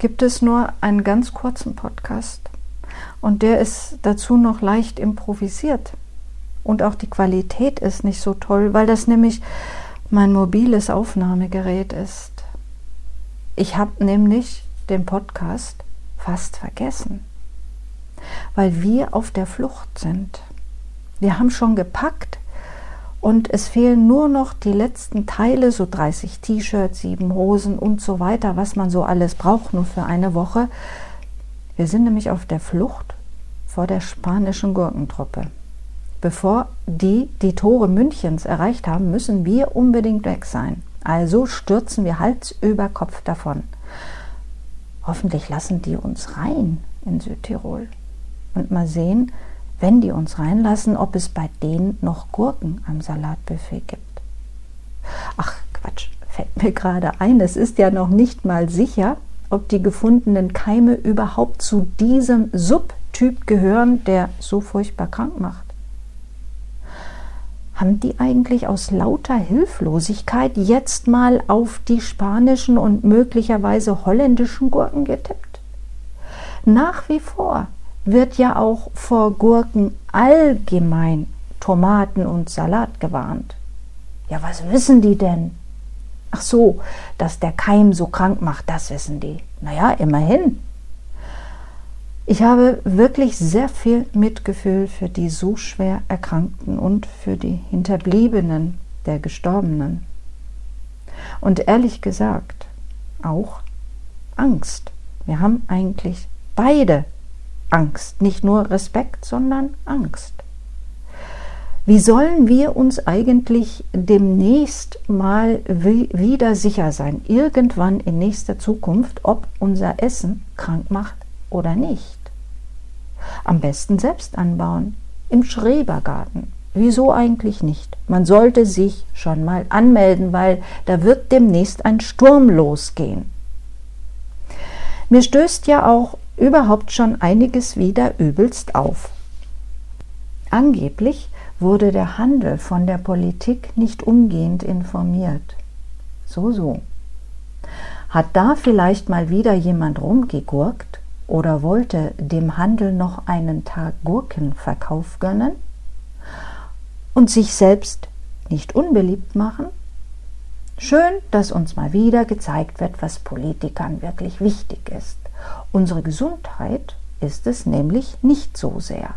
gibt es nur einen ganz kurzen Podcast. Und der ist dazu noch leicht improvisiert. Und auch die Qualität ist nicht so toll, weil das nämlich mein mobiles Aufnahmegerät ist. Ich habe nämlich den Podcast fast vergessen, weil wir auf der Flucht sind. Wir haben schon gepackt, und es fehlen nur noch die letzten Teile, so 30 T-Shirts, sieben Hosen und so weiter, was man so alles braucht, nur für eine Woche. Wir sind nämlich auf der Flucht vor der spanischen Gurkentruppe. Bevor die die Tore Münchens erreicht haben, müssen wir unbedingt weg sein. Also stürzen wir Hals über Kopf davon. Hoffentlich lassen die uns rein in Südtirol. Und mal sehen, wenn die uns reinlassen, ob es bei denen noch Gurken am Salatbuffet gibt. Ach Quatsch, fällt mir gerade ein, es ist ja noch nicht mal sicher, ob die gefundenen Keime überhaupt zu diesem Subtyp gehören, der so furchtbar krank macht. Haben die eigentlich aus lauter Hilflosigkeit jetzt mal auf die spanischen und möglicherweise holländischen Gurken getippt? Nach wie vor wird ja auch vor Gurken allgemein, Tomaten und Salat gewarnt. Ja, was wissen die denn? Ach so, dass der Keim so krank macht, das wissen die. Naja, immerhin. Ich habe wirklich sehr viel Mitgefühl für die so schwer Erkrankten und für die Hinterbliebenen der Gestorbenen. Und ehrlich gesagt, auch Angst. Wir haben eigentlich beide Angst. Nicht nur Respekt, sondern Angst. Wie sollen wir uns eigentlich demnächst mal wieder sicher sein, irgendwann in nächster Zukunft, ob unser Essen krank macht oder nicht? Am besten selbst anbauen, im Schrebergarten. Wieso eigentlich nicht? Man sollte sich schon mal anmelden, weil da wird demnächst ein Sturm losgehen. Mir stößt ja auch überhaupt schon einiges wieder übelst auf. Angeblich wurde der Handel von der Politik nicht umgehend informiert. So, so. Hat da vielleicht mal wieder jemand rumgegurkt oder wollte dem Handel noch einen Tag Gurkenverkauf gönnen und sich selbst nicht unbeliebt machen? Schön, dass uns mal wieder gezeigt wird, was Politikern wirklich wichtig ist. Unsere Gesundheit ist es nämlich nicht so sehr.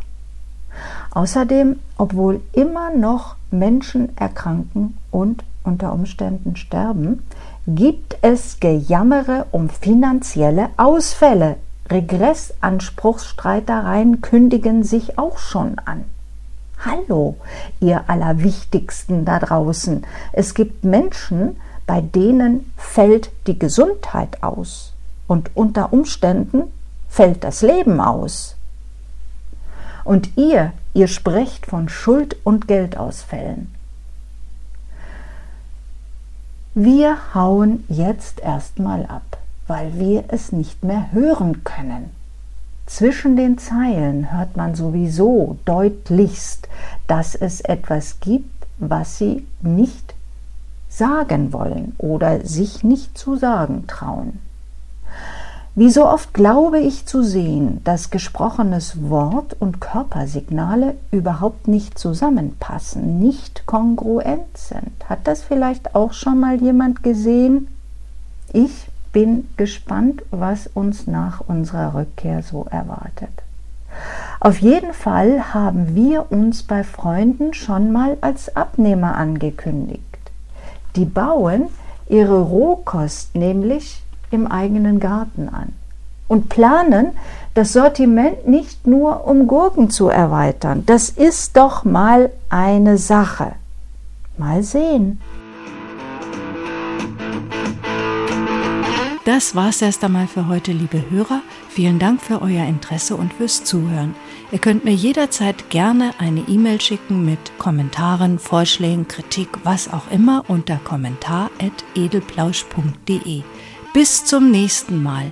Außerdem, obwohl immer noch Menschen erkranken und unter Umständen sterben, gibt es Gejammere um finanzielle Ausfälle. Regressanspruchsstreitereien kündigen sich auch schon an. Hallo, ihr Allerwichtigsten da draußen. Es gibt Menschen, bei denen fällt die Gesundheit aus und unter Umständen fällt das Leben aus. Und ihr, ihr sprecht von Schuld- und Geldausfällen. Wir hauen jetzt erstmal ab, weil wir es nicht mehr hören können. Zwischen den Zeilen hört man sowieso deutlichst, dass es etwas gibt, was sie nicht sagen wollen oder sich nicht zu sagen trauen. Wie so oft glaube ich zu sehen, dass gesprochenes Wort und Körpersignale überhaupt nicht zusammenpassen, nicht kongruent sind. Hat das vielleicht auch schon mal jemand gesehen? Ich bin gespannt, was uns nach unserer Rückkehr so erwartet. Auf jeden Fall haben wir uns bei Freunden schon mal als Abnehmer angekündigt. Die bauen ihre Rohkost nämlich im eigenen Garten an und planen, das Sortiment nicht nur um Gurken zu erweitern. Das ist doch mal eine Sache. Mal sehen. Das war's erst einmal für heute, liebe Hörer. Vielen Dank für euer Interesse und fürs Zuhören. Ihr könnt mir jederzeit gerne eine E-Mail schicken mit Kommentaren, Vorschlägen, Kritik, was auch immer unter kommentar.edelplausch.de. Bis zum nächsten Mal.